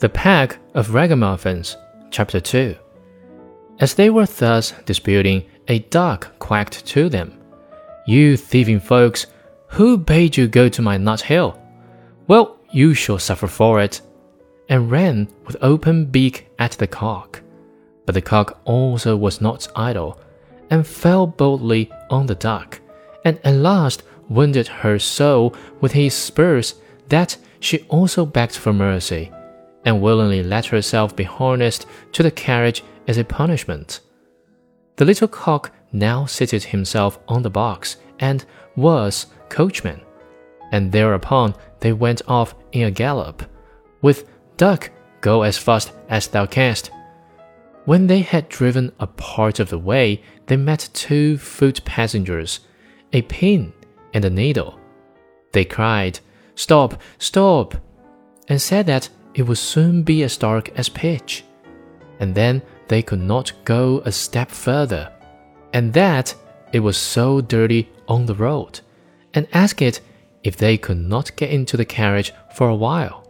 The Pack of Ragamuffins, Chapter 2. As they were thus disputing, a duck quacked to them, You thieving folks, who bade you go to my nut hill? Well, you shall suffer for it, and ran with open beak at the cock. But the cock also was not idle, and fell boldly on the duck, and at last wounded her so with his spurs that she also begged for mercy and willingly let herself be harnessed to the carriage as a punishment. The little cock now seated himself on the box and was coachman, and thereupon they went off in a gallop, with Duck, go as fast as thou canst. When they had driven a part of the way, they met two foot passengers, a pin and a needle. They cried, Stop, stop, and said that it would soon be as dark as pitch, and then they could not go a step further, and that it was so dirty on the road, and asked it if they could not get into the carriage for a while.